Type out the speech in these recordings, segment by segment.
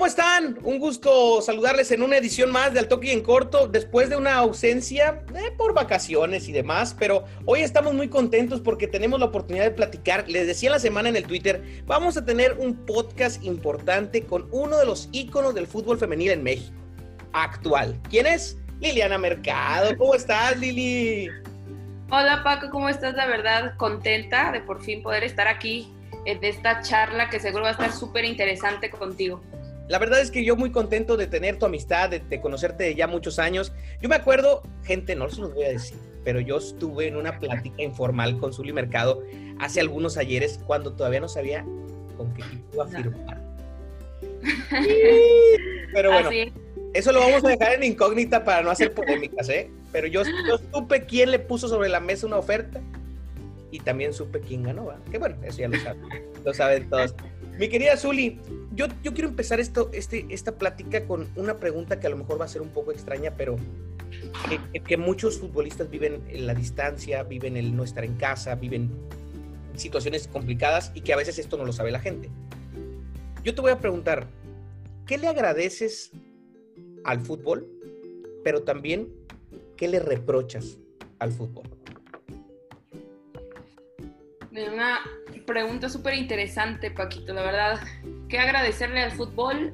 ¿Cómo están? Un gusto saludarles en una edición más de Al Toque en Corto, después de una ausencia eh, por vacaciones y demás, pero hoy estamos muy contentos porque tenemos la oportunidad de platicar. Les decía la semana en el Twitter, vamos a tener un podcast importante con uno de los íconos del fútbol femenil en México, actual. ¿Quién es? Liliana Mercado. ¿Cómo estás, Lili? Hola Paco, ¿cómo estás? La verdad, contenta de por fin poder estar aquí en esta charla que seguro va a estar súper interesante contigo. La verdad es que yo muy contento de tener tu amistad, de, conocerte ya muchos años. Yo me acuerdo, gente, no se los voy a decir, pero yo estuve en una plática informal con Zuli Mercado hace algunos ayeres cuando todavía no sabía con qué equipo iba a firmar. pero bueno, eso lo vamos a dejar en incógnita para no hacer polémicas, ¿eh? Pero yo, yo supe quién le puso sobre la mesa una oferta y también supe quién ganó, ¿va? Que bueno, eso ya lo saben, lo saben todos. Mi querida Zuli, yo, quiero empezar este, esta plática con una pregunta que a lo mejor va a ser un poco extraña, pero que, muchos futbolistas viven en la distancia, viven el no estar en casa, viven situaciones complicadas y que a veces esto no lo sabe la gente. Yo te voy a preguntar, ¿qué le agradeces al fútbol, pero también qué le reprochas al fútbol? Una pregunta súper interesante, Paquito, la verdad. ¿Qué agradecerle al fútbol?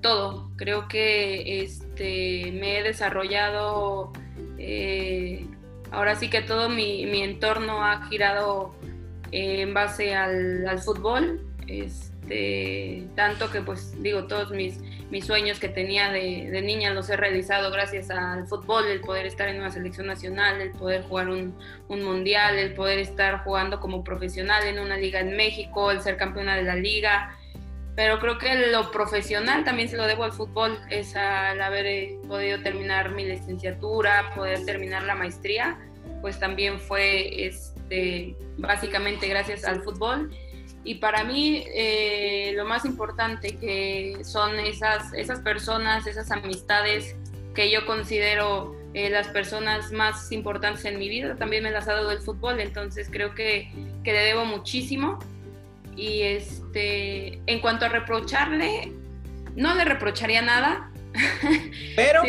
Todo. Creo que este, me he desarrollado, eh, ahora sí que todo mi, entorno ha girado en base al, al fútbol. Este, tanto que pues digo, todos mis, mis sueños que tenía de, niña los he realizado gracias al fútbol, el poder estar en una selección nacional, el poder jugar un, mundial, el poder estar jugando como profesional en una liga en México, el ser campeona de la liga. Pero creo que lo profesional también se lo debo al fútbol, es al haber eh, podido terminar mi licenciatura, poder terminar la maestría, pues también fue este, básicamente gracias al fútbol y para mí eh, lo más importante que son esas, esas personas, esas amistades que yo considero eh, las personas más importantes en mi vida, también me las ha dado el fútbol, entonces creo que, que le debo muchísimo. Y este, en cuanto a reprocharle, no le reprocharía nada. Pero...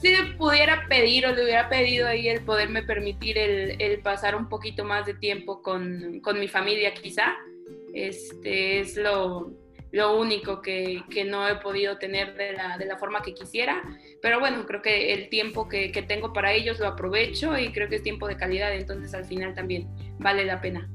si, le pudiera pedir o le hubiera pedido ahí el poderme permitir el, el pasar un poquito más de tiempo con, con mi familia quizá, este es lo, único que, no he podido tener de la, forma que quisiera. Pero bueno, creo que el tiempo que, tengo para ellos lo aprovecho y creo que es tiempo de calidad, entonces al final también vale la pena.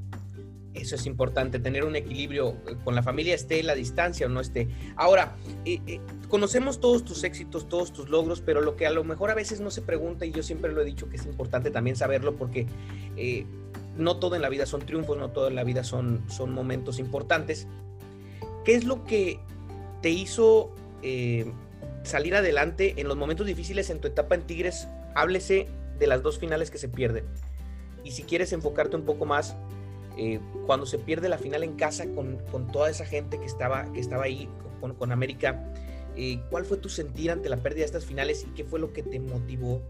Eso es importante, tener un equilibrio con la familia, esté la distancia o no esté. Ahora, eh, eh, conocemos todos tus éxitos, todos tus logros, pero lo que a lo mejor a veces no se pregunta, y yo siempre lo he dicho que es importante también saberlo, porque eh, no todo en la vida son triunfos, no todo en la vida son, son momentos importantes. ¿Qué es lo que te hizo eh, salir adelante en los momentos difíciles en tu etapa en Tigres? Háblese de las dos finales que se pierden. Y si quieres enfocarte un poco más, eh, cuando se pierde la final en casa con, toda esa gente que estaba, que estaba ahí con, América, eh, ¿cuál fue tu sentir ante la pérdida de estas finales y qué fue lo que te motivó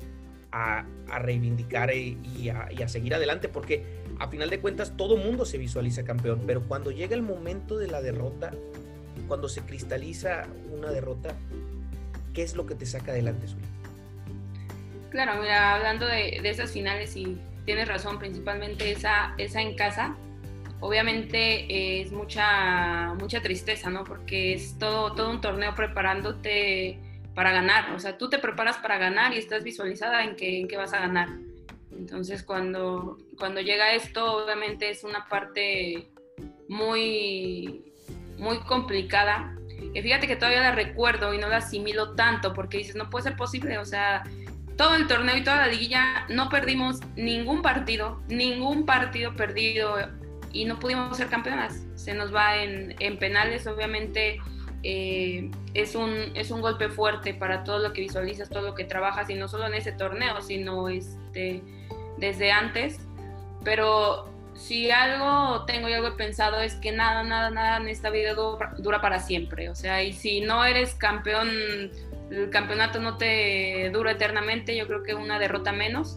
a, reivindicar y a, seguir adelante, porque a final de cuentas todo mundo se visualiza campeón, pero cuando llega el momento de la derrota, cuando se cristaliza una derrota, ¿qué es lo que te saca adelante, Zuli? Claro, mira, hablando de, esas finales y tienes razón, principalmente esa, esa en casa, obviamente es mucha, mucha tristeza, ¿no? Porque es todo, todo un torneo preparándote para ganar. O sea, tú te preparas para ganar y estás visualizada en que, en vas a ganar. Entonces, cuando, cuando llega esto, obviamente es una parte muy, muy complicada. Y fíjate que todavía la recuerdo y no la asimilo tanto porque dices, no puede ser posible. O sea, todo el torneo y toda la liguilla no perdimos ningún partido, ningún partido perdido y no pudimos ser campeonas. Se nos va en, en penales, obviamente eh, es, un, es un golpe fuerte para todo lo que visualizas, todo lo que trabajas, y no solo en ese torneo, sino este, desde antes. Pero si algo tengo y algo pensado es que nada, nada, nada en esta vida dura para siempre. O sea, y si no eres campeón, el campeonato no te dura eternamente, yo creo que una derrota menos.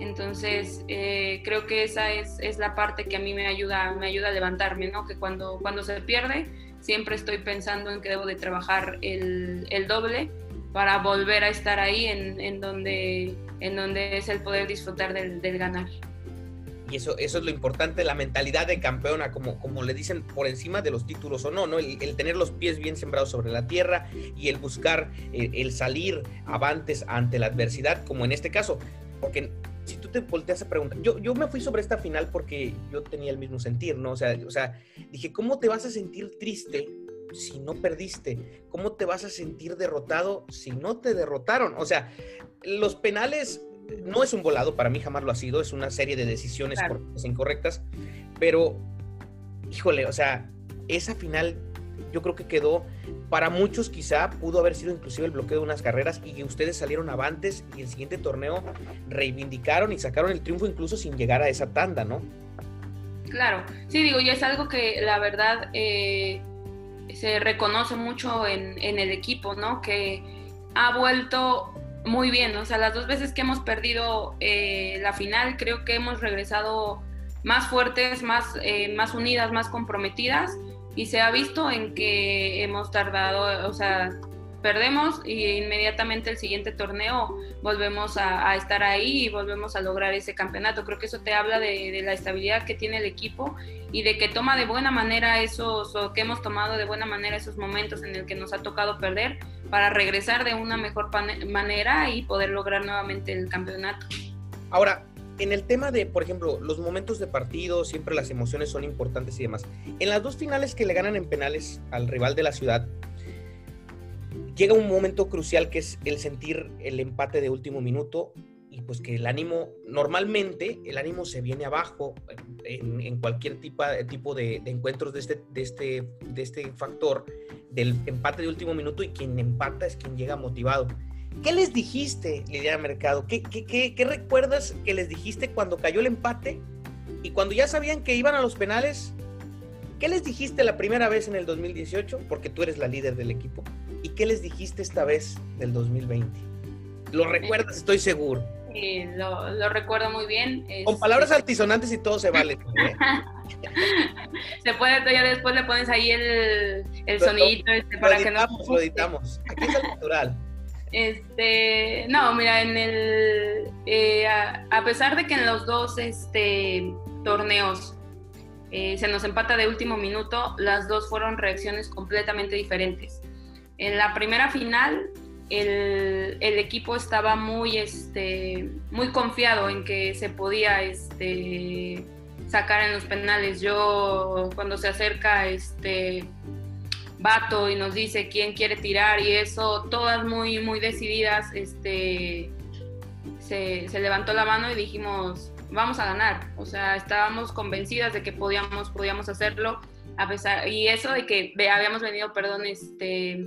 Entonces, eh, creo que esa es, es, la parte que a mí me ayuda, me ayuda a levantarme, ¿no? Que cuando, cuando se pierde, siempre estoy pensando en que debo de trabajar el, doble para volver a estar ahí en, en, donde, en donde es el poder disfrutar del ganar. Y eso, eso es lo importante, la mentalidad de campeona, como, como le dicen, por encima de los títulos o no, ¿no? El, tener los pies bien sembrados sobre la tierra y el buscar, el, el salir avantes ante la adversidad, como en este caso. Porque si tú te volteas a preguntar, yo, yo me fui sobre esta final porque yo tenía el mismo sentir, ¿no? O sea, o sea, dije, ¿cómo te vas a sentir triste si no perdiste? ¿Cómo te vas a sentir derrotado si no te derrotaron? O sea, los penales no es un volado, para mí jamás lo ha sido, es una serie de decisiones claro. incorrectas, pero, híjole, o sea, esa final yo creo que quedó, para muchos quizá pudo haber sido inclusive el bloqueo de unas carreras y ustedes salieron avantes y el siguiente torneo reivindicaron y sacaron el triunfo incluso sin llegar a esa tanda, ¿no? Claro, sí, digo, y es algo que la verdad eh, se reconoce mucho en, en el equipo, ¿no? Que ha vuelto muy bien, o sea, las dos veces que hemos perdido eh, la final, creo que hemos regresado más fuertes, más, eh, más unidas, más comprometidas y se ha visto en que hemos tardado, o sea, perdemos y inmediatamente el siguiente torneo volvemos a, estar ahí y volvemos a lograr ese campeonato. Creo que eso te habla de, de, la estabilidad que tiene el equipo y de que toma de buena manera esos, o que hemos tomado de buena manera esos momentos en el que nos ha tocado perder para regresar de una mejor manera y poder lograr nuevamente el campeonato. Ahora, en el tema de, por ejemplo, los momentos de partido, siempre las emociones son importantes y demás. En las dos finales que le ganan en penales al rival de la ciudad, llega un momento crucial que es el sentir el empate de último minuto y pues que el ánimo, normalmente el ánimo se viene abajo en, cualquier tipo, tipo de, encuentros de este, de, este, de este factor del empate de último minuto y quien empata es quien llega motivado. ¿Qué les dijiste, Lidia Mercado? ¿Qué, qué, qué, ¿Qué recuerdas que les dijiste cuando cayó el empate y cuando ya sabían que iban a los penales? ¿Qué les dijiste la primera vez en el 2018? Porque tú eres la líder del equipo. ¿Y qué les dijiste esta vez del 2020? ¿Lo recuerdas? Estoy seguro. Sí, lo, lo recuerdo muy bien. Con palabras altisonantes y todo se vale. se puede, ya después le pones ahí el, el sonidito este, para editamos, que no... Lo editamos, Aquí es el natural. Este, no, mira, en el, eh, a, a, pesar de que en los dos este, torneos eh, se nos empata de último minuto, las dos fueron reacciones completamente diferentes. En la primera final, el, el, equipo estaba muy, este, muy confiado en que se podía este, sacar en los penales. Yo, cuando se acerca este, Vato y nos dice quién quiere tirar y eso, todas muy, muy decididas, este, se, se levantó la mano y dijimos, vamos a ganar. O sea, estábamos convencidas de que podíamos, podíamos hacerlo, a pesar, y eso de que habíamos venido, perdón, este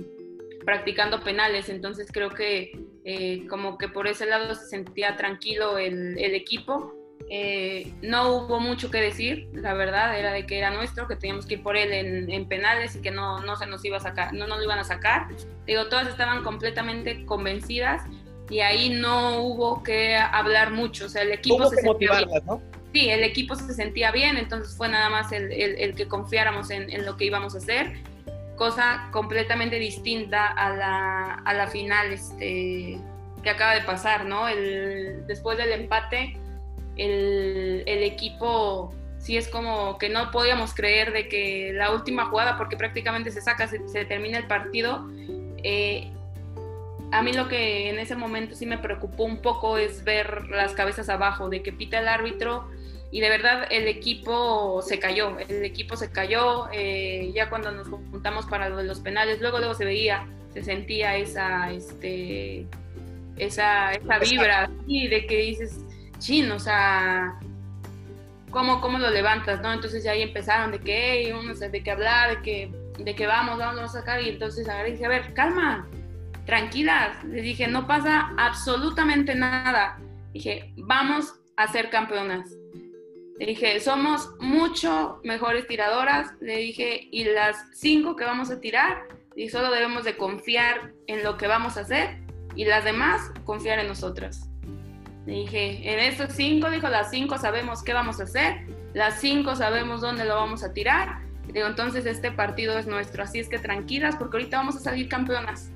practicando penales, entonces creo que eh, como que por ese lado se sentía tranquilo el, el equipo. Eh, no hubo mucho que decir, la verdad, era de que era nuestro, que teníamos que ir por él en, en, penales y que no, no se nos iba a sacar, no nos lo iban a sacar. Digo, todas estaban completamente convencidas y ahí no hubo que hablar mucho, o sea, el equipo se sentía bien. ¿no? Sí, el equipo se sentía bien, entonces fue nada más el, el, el que confiáramos en, en, lo que íbamos a hacer cosa completamente distinta a la, a la final este, que acaba de pasar, ¿no? El, después del empate, el, el, equipo sí es como que no podíamos creer de que la última jugada, porque prácticamente se saca, se, se termina el partido. Eh, a mí lo que en ese momento sí me preocupó un poco es ver las cabezas abajo, de que pita el árbitro y de verdad el equipo se cayó, el equipo se cayó, eh, ya cuando nos juntamos para los penales, luego luego se veía, se sentía esa, este, esa, esa vibra así de que dices, chin, o sea, ¿cómo, cómo lo levantas, no? Entonces ya ahí empezaron de que, hey, no sé, de qué hablar, de que, de que vamos, vamos a sacar, y entonces agarré y dije, a ver, calma, tranquilas, les dije, no pasa absolutamente nada, dije, vamos a ser campeonas le dije, somos mucho mejores tiradoras. Le dije, y las cinco que vamos a tirar, y solo debemos de confiar en lo que vamos a hacer y las demás confiar en nosotras. dije, en estos cinco, dijo, las cinco sabemos qué vamos a hacer, las cinco sabemos dónde lo vamos a tirar. Digo, entonces este partido es nuestro, así es que tranquilas, porque ahorita vamos a salir campeonas.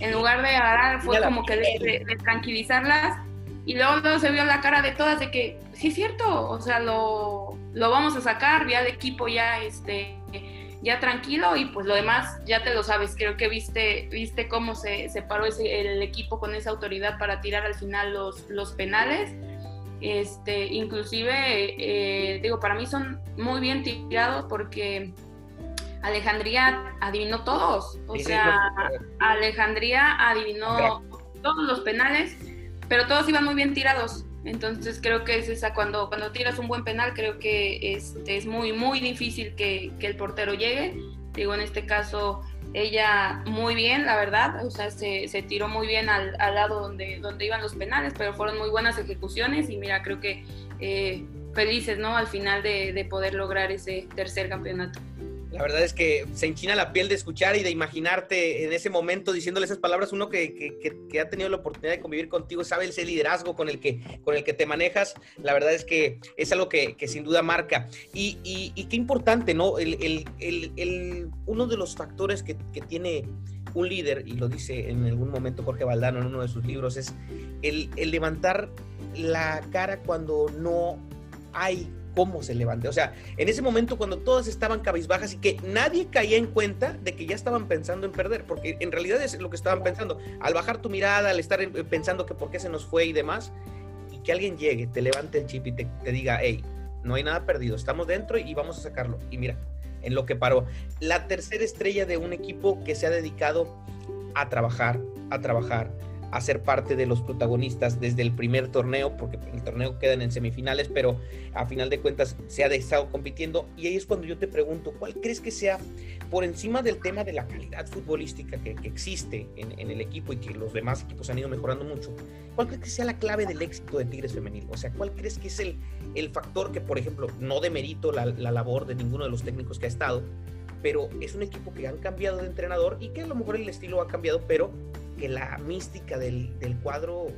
En lugar de agarrar, fue como que de, tranquilizarlas. Y luego, luego, se vio la cara de todas de que, sí es cierto, o sea, lo, lo vamos a sacar, ya el equipo ya, este, ya tranquilo y pues lo demás ya te lo sabes. Creo que viste, viste cómo se, separó ese, el equipo con esa autoridad para tirar al final los, los penales. Este, inclusive, eh, digo, para mí son muy bien tirados porque Alejandría adivinó todos. O sea, Alejandría adivinó todos los penales, pero todos iban muy bien tirados. Entonces creo que es esa, cuando, cuando tiras un buen penal, creo que es, es muy, muy difícil que, que, el portero llegue. Digo, en este caso, ella muy bien, la verdad, o sea, se, se tiró muy bien al, al, lado donde, donde iban los penales, pero fueron muy buenas ejecuciones y mira, creo que eh, felices, ¿no? Al final de, de poder lograr ese tercer campeonato. La verdad es que se enchina la piel de escuchar y de imaginarte en ese momento diciéndole esas palabras. Uno que, que, ha tenido la oportunidad de convivir contigo, sabe ese liderazgo con el que, con el que te manejas. La verdad es que es algo que, sin duda marca. Y, y, qué importante, ¿no? El, el, el, uno de los factores que, tiene un líder, y lo dice en algún momento Jorge Valdano en uno de sus libros, es el, levantar la cara cuando no hay cómo se levante. O sea, en ese momento cuando todas estaban cabizbajas y que nadie caía en cuenta de que ya estaban pensando en perder, porque en realidad es lo que estaban pensando. Al bajar tu mirada, al estar pensando que por qué se nos fue y demás, y que alguien llegue, te levante el chip y te, te diga, hey, no hay nada perdido, estamos dentro y vamos a sacarlo. Y mira, en lo que paró. La tercera estrella de un equipo que se ha dedicado a trabajar, a trabajar, a ser parte de los protagonistas desde el primer torneo, porque el torneo quedan en semifinales, pero a final de cuentas se ha estado compitiendo. Y ahí es cuando yo te pregunto, ¿cuál crees que sea, por encima del tema de la calidad futbolística que, existe en, el equipo y que los demás equipos han ido mejorando mucho, cuál crees que sea la clave del éxito de Tigres Femenil? O sea, ¿cuál crees que es el, el factor que, por ejemplo, no demerito la, la labor de ninguno de los técnicos que ha estado, pero es un equipo que han cambiado de entrenador y que a lo mejor el estilo ha cambiado, pero que la mística del, del cuadro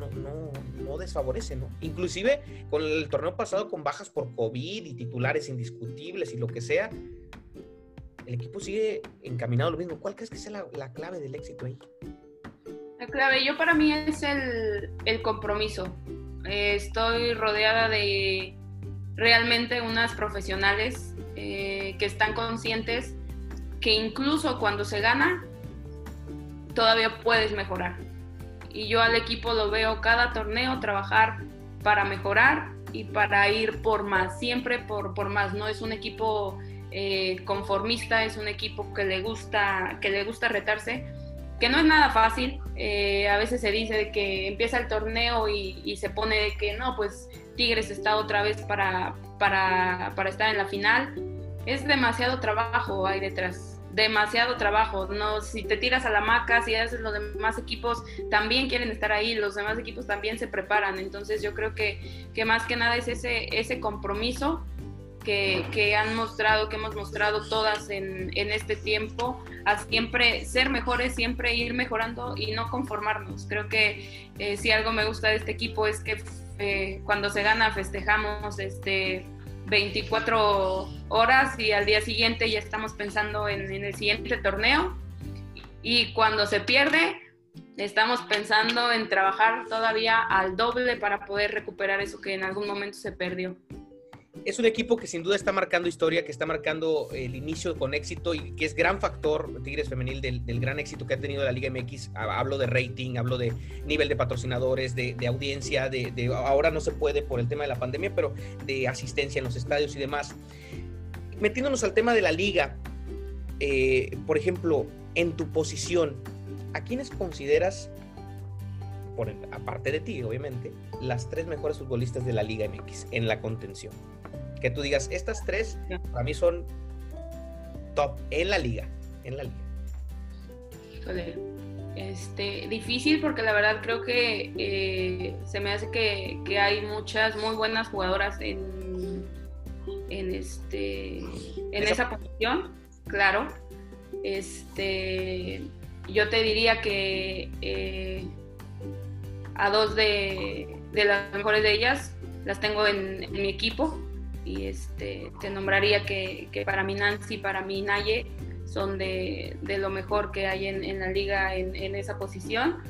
no, no, no, desfavorece, ¿no? Inclusive con el torneo pasado con bajas por COVID y titulares indiscutibles y lo que sea, el equipo sigue encaminado a lo mismo. ¿Cuál crees que sea la, la clave del éxito ahí? La clave, yo para mí es el, el compromiso. Eh, estoy rodeada de realmente unas profesionales eh, que están conscientes que incluso cuando se gana, todavía puedes mejorar. Y yo al equipo lo veo cada torneo trabajar para mejorar y para ir por más, siempre por, por más. No es un equipo eh, conformista, es un equipo que le gusta, que le gusta retarse, que no es nada fácil. Eh, a veces se dice que empieza el torneo y, se pone de que no, pues Tigres está otra vez para, para, para estar en la final. Es demasiado trabajo hay detrás demasiado trabajo, no si te tiras a la maca, si haces los demás equipos también quieren estar ahí, los demás equipos también se preparan, entonces yo creo que, que más que nada es ese, ese compromiso que, que, han mostrado, que hemos mostrado todas en, en, este tiempo, a siempre ser mejores, siempre ir mejorando y no conformarnos. Creo que eh, si algo me gusta de este equipo es que eh, cuando se gana festejamos este 24 horas y al día siguiente ya estamos pensando en, el siguiente torneo. Y cuando se pierde, estamos pensando en trabajar todavía al doble para poder recuperar eso que en algún momento se perdió es un equipo que sin duda está marcando historia, que está marcando el inicio con éxito y que es gran factor, Tigres Femenil, del, gran éxito que ha tenido la Liga MX. Hablo de rating, hablo de nivel de patrocinadores, de, audiencia, de, ahora no se puede por el tema de la pandemia, pero de asistencia en los estadios y demás. Metiéndonos al tema de la liga, eh, por ejemplo, en tu posición, ¿a quiénes consideras, aparte de ti, obviamente, las tres mejores futbolistas de la Liga MX en la contención? Que tú digas, estas tres para mí son top en la liga, en la liga. Este, difícil porque la verdad creo que eh, se me hace que, que, hay muchas muy buenas jugadoras en, en este en esa, posición, claro. Este, yo te diría que eh, a dos de de las mejores de ellas las tengo en, mi equipo y este, te nombraría que, para mí Nancy, para mí Naye son de, de lo mejor que hay en, en la liga en, en, esa posición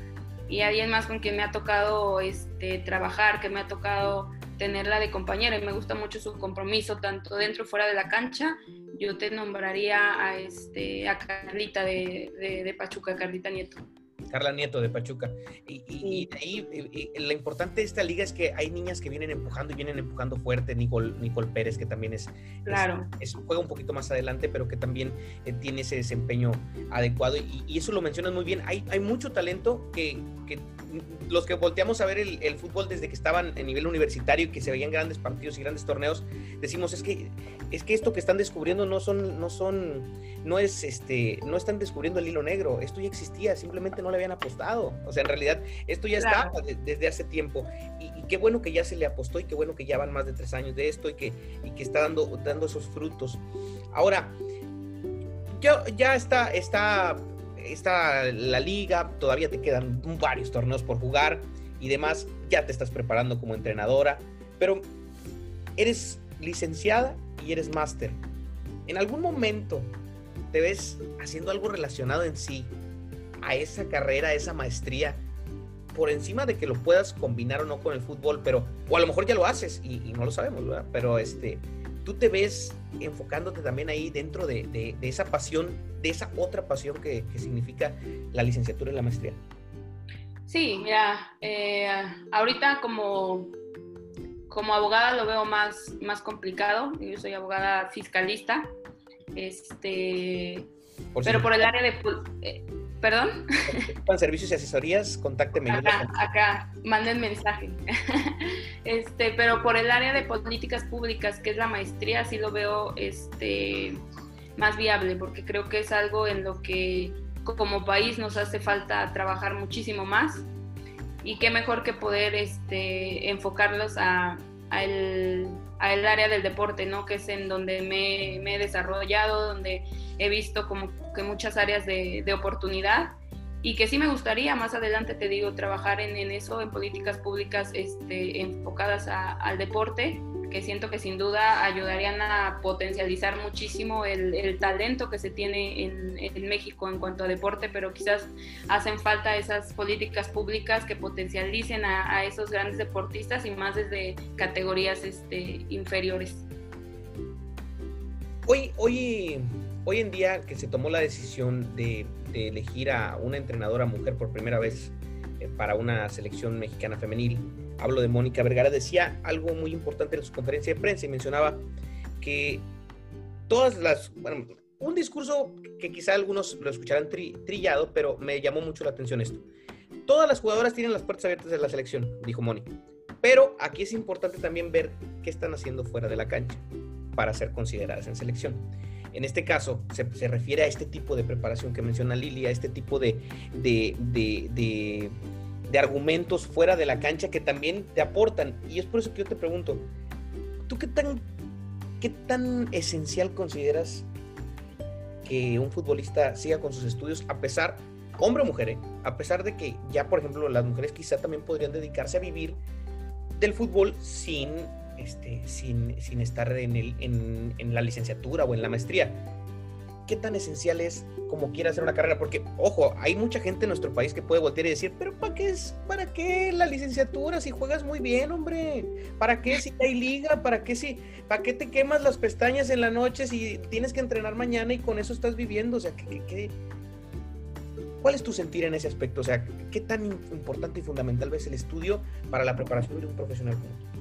y alguien más con quien me ha tocado este, trabajar, que me ha tocado tenerla de compañera y me gusta mucho su compromiso tanto dentro fuera de la cancha. Yo te nombraría a, este, a Carlita de, de Pachuca, Carlita Nieto. Carla Nieto de Pachuca. Y, ahí lo importante de esta liga es que hay niñas que vienen empujando y vienen empujando fuerte. Nicole, Nicole Pérez, que también es, claro. es, juega un poquito más adelante, pero que también eh, tiene ese desempeño adecuado. Y, eso lo mencionas muy bien. Hay, hay mucho talento que, que los que volteamos a ver el, fútbol desde que estaban en nivel universitario y que se veían grandes partidos y grandes torneos, decimos es que es que esto que están descubriendo no son no son no es este no están descubriendo el hilo negro, esto ya existía, simplemente no le habían apostado. O sea, en realidad esto ya estaba desde hace tiempo y, qué bueno que ya se le apostó y qué bueno que ya van más de tres años de esto y que y que está dando dando esos frutos. Ahora ya, ya está está está la liga, todavía te quedan varios torneos por jugar y demás, ya te estás preparando como entrenadora, pero eres licenciada y eres máster. ¿En algún momento te ves haciendo algo relacionado en sí a esa carrera, a esa maestría, por encima de que lo puedas combinar o no con el fútbol, pero, o a lo mejor ya lo haces y, y no lo sabemos, ¿verdad? Pero este, tú te ves enfocándote también ahí dentro de, esa pasión, de esa otra pasión que, significa la licenciatura y la maestría. Sí, mira, eh, ahorita como, como abogada lo veo más, más complicado. Yo soy abogada fiscalista, este, pero por el área de... Eh, ¿Perdón? Con servicios y asesorías, contácteme. Acá, acá, manden mensaje. Este, pero por el área de políticas públicas, que es la maestría, sí lo veo este, más viable, porque creo que es algo en lo que como país nos hace falta trabajar muchísimo más. Y qué mejor que poder este, enfocarlos a, el, área del deporte, ¿no? Que es en donde me, me he desarrollado, donde he visto como que muchas áreas de, de, oportunidad y que sí me gustaría más adelante, te digo, trabajar en, en eso, en políticas públicas este, enfocadas al deporte, que siento que sin duda ayudarían a potencializar muchísimo el, el talento que se tiene en, en, México en cuanto a deporte, pero quizás hacen falta esas políticas públicas que potencialicen a, a esos grandes deportistas y más desde categorías este, inferiores. Hoy, hoy hoy en día que se tomó la decisión de, elegir a una entrenadora mujer por primera vez eh, para una selección mexicana femenil, hablo de Mónica Vergara, decía algo muy importante en su conferencia de prensa y mencionaba que todas las, bueno, un discurso que quizá algunos lo escucharán trillado, pero me llamó mucho la atención esto. Todas las jugadoras tienen las puertas abiertas de la selección, dijo Mónica. Pero aquí es importante también ver qué están haciendo fuera de la cancha para ser consideradas en selección. En este caso, se, refiere a este tipo de preparación que menciona Lili, a este tipo de, de, argumentos fuera de la cancha que también te aportan. Y es por eso que yo te pregunto, ¿tú qué tan, qué tan esencial consideras que un futbolista siga con sus estudios a pesar, hombre o mujer, eh? a pesar de que ya, por ejemplo, las mujeres quizá también podrían dedicarse a vivir del fútbol sin este, sin, estar en, la licenciatura o en la maestría. ¿Qué tan esencial es como quiera hacer una carrera? Porque, ojo, hay mucha gente en nuestro país que puede voltear y decir, pero ¿para qué, es, ¿para qué la licenciatura si juegas muy bien, hombre? ¿Para qué si hay liga? ¿Para qué, si, ¿Para qué te quemas las pestañas en la noche si tienes que entrenar mañana y con eso estás viviendo? O sea, ¿qué, qué, ¿Cuál es tu sentir en ese aspecto? O sea, ¿qué tan importante y fundamental ves el estudio para la preparación de un profesional como tú?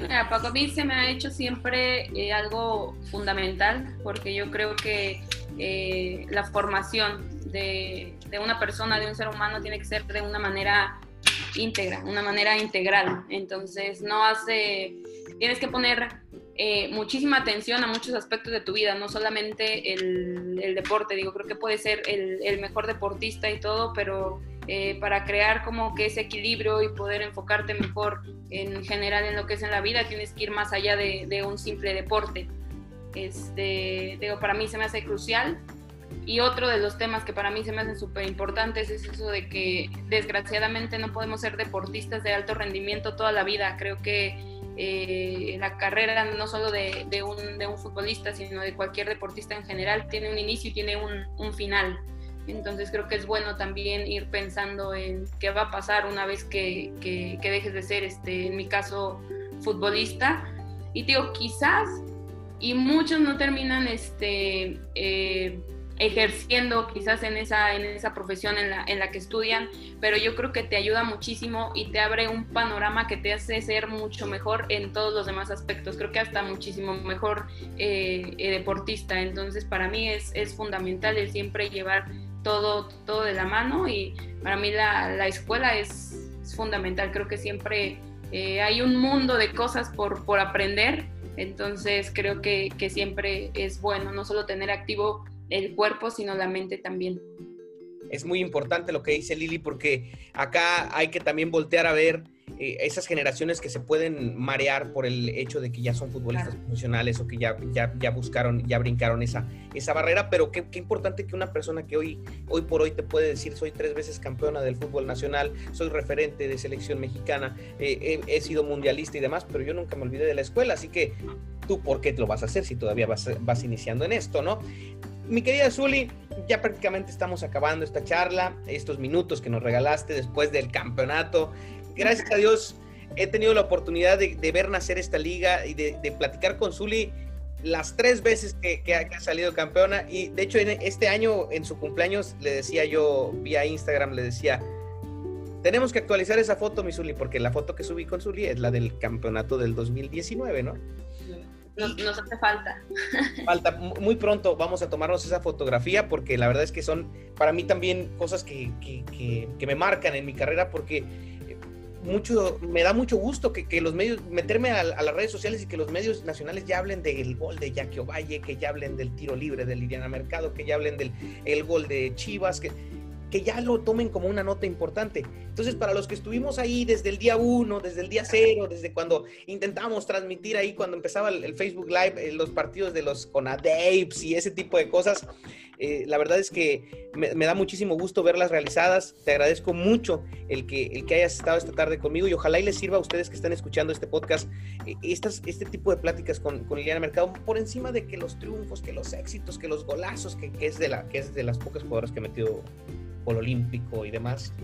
Mira, Paco, mí se me ha hecho siempre eh, algo fundamental porque yo creo que eh, la formación de, de, una persona, de un ser humano, tiene que ser de una manera íntegra, una manera integral. Entonces, no hace, tienes que poner eh, muchísima atención a muchos aspectos de tu vida, no solamente el, deporte. Digo, creo que puede ser el, el mejor deportista y todo, pero eh, para crear como que ese equilibrio y poder enfocarte mejor en general en lo que es en la vida, tienes que ir más allá de, un simple deporte. Este, digo, para mí se me hace crucial Y otro de los temas que para mí se me hacen súper importantes es eso de que desgraciadamente no podemos ser deportistas de alto rendimiento toda la vida. Creo que eh, la carrera no solo de, un, futbolista, sino de cualquier deportista en general, tiene un inicio y tiene un, final. Entonces creo que es bueno también ir pensando en qué va a pasar una vez que, dejes de ser, este, en mi caso, futbolista. Y digo, quizás, y muchos no terminan este, eh, ejerciendo quizás en esa, en esa profesión en la, en la que estudian, pero yo creo que te ayuda muchísimo y te abre un panorama que te hace ser mucho mejor en todos los demás aspectos. Creo que hasta muchísimo mejor eh, eh, deportista. Entonces para mí es, es fundamental el siempre llevar todo, todo de la mano y para mí la, la escuela es, fundamental. Creo que siempre eh, hay un mundo de cosas por, por aprender. Entonces creo que, que siempre es bueno no solo tener activo el cuerpo, sino la mente también. Es muy importante lo que dice Lili porque acá hay que también voltear a ver eh, esas generaciones que se pueden marear por el hecho de que ya son futbolistas profesionales o que ya, ya, ya, buscaron, ya brincaron esa, esa barrera, pero qué, qué, importante que una persona que hoy, hoy por hoy te puede decir soy tres veces campeona del fútbol nacional, soy referente de selección mexicana, eh, he, sido mundialista y demás, pero yo nunca me olvidé de la escuela, así que tú por qué te lo vas a hacer si todavía vas, vas iniciando en esto, ¿no? mi querida Zuli, ya prácticamente estamos acabando esta charla, estos minutos que nos regalaste después del campeonato. Gracias a Dios he tenido la oportunidad de, ver nacer esta liga y de, platicar con Zuli las tres veces que, ha, salido campeona. Y de hecho, en este año, en su cumpleaños, le decía yo vía Instagram, le decía, tenemos que actualizar esa foto, mi Zuli, porque la foto que subí con Zuli es la del campeonato del 2019, ¿no? nos, hace falta. Falta, muy pronto vamos a tomarnos esa fotografía porque la verdad es que son para mí también cosas que, me marcan en mi carrera porque mucho, me da mucho gusto que, los medios, meterme a, las redes sociales y que los medios nacionales ya hablen del gol de Jackie Ovalle, que ya hablen del tiro libre de Liliana Mercado, que ya hablen del el gol de Chivas, que que ya lo tomen como una nota importante. Entonces, para los que estuvimos ahí desde el día uno, desde el día cero, desde cuando intentamos transmitir ahí, cuando empezaba el, Facebook Live, eh, los partidos de los Conadapes y ese tipo de cosas, eh, la verdad es que me, da muchísimo gusto verlas realizadas. Te agradezco mucho el que, el que hayas estado esta tarde conmigo y ojalá y les sirva a ustedes que están escuchando este podcast, eh, estas, este tipo de pláticas con, con, Liliana Mercado, por encima de que los triunfos, que los éxitos, que los golazos, que, que es, de la, que es de las pocas jugadoras que ha metido olímpico y demás.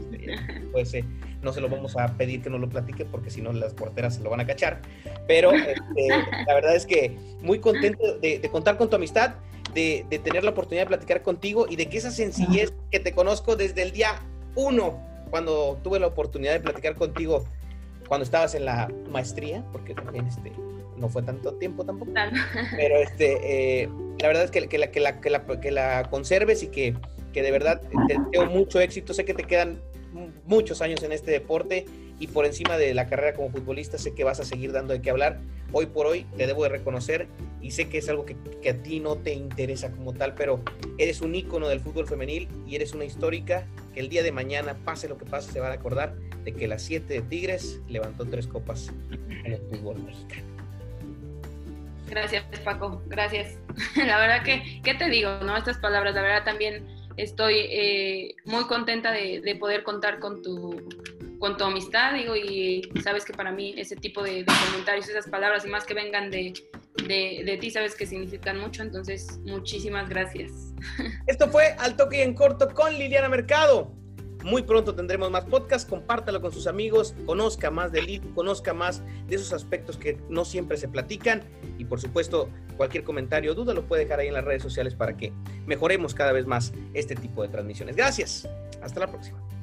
Pues eh, no se lo vamos a pedir que nos lo platique porque si no las porteras se lo van a cachar. Pero este, la verdad es que muy contento de, contar con tu amistad, de, tener la oportunidad de platicar contigo y de que esa sencillez que te conozco desde el día uno, cuando tuve la oportunidad de platicar contigo cuando estabas en la maestría, porque también este, no fue tanto tiempo tampoco. Pero este, eh, la verdad es que, que, la, que, la, que, la, que la conserves y que que de verdad te deseo mucho éxito. Sé que te quedan muchos años en este deporte y por encima de la carrera como futbolista sé que vas a seguir dando de qué hablar. Hoy por hoy te debo de reconocer y sé que es algo que, que, a ti no te interesa como tal, pero eres un ícono del fútbol femenil y eres una histórica que el día de mañana, pase lo que pase, se van a acordar de que las siete de Tigres levantó tres copas en el fútbol mexicano. Gracias, Paco, gracias. La verdad que, ¿qué te digo? no Estas palabras, la verdad también estoy eh, muy contenta de, poder contar con tu, con tu amistad, digo, y sabes que para mí ese tipo de, comentarios, esas palabras, y más que vengan de, de, ti, sabes que significan mucho, entonces muchísimas gracias. Esto fue Al Toque y en Corto con Liliana Mercado. Muy pronto tendremos más podcast, compártalo con sus amigos, conozca más de Lili, conozca más de esos aspectos que no siempre se platican y por supuesto cualquier comentario o duda lo puede dejar ahí en las redes sociales para que mejoremos cada vez más este tipo de transmisiones. Gracias, hasta la próxima.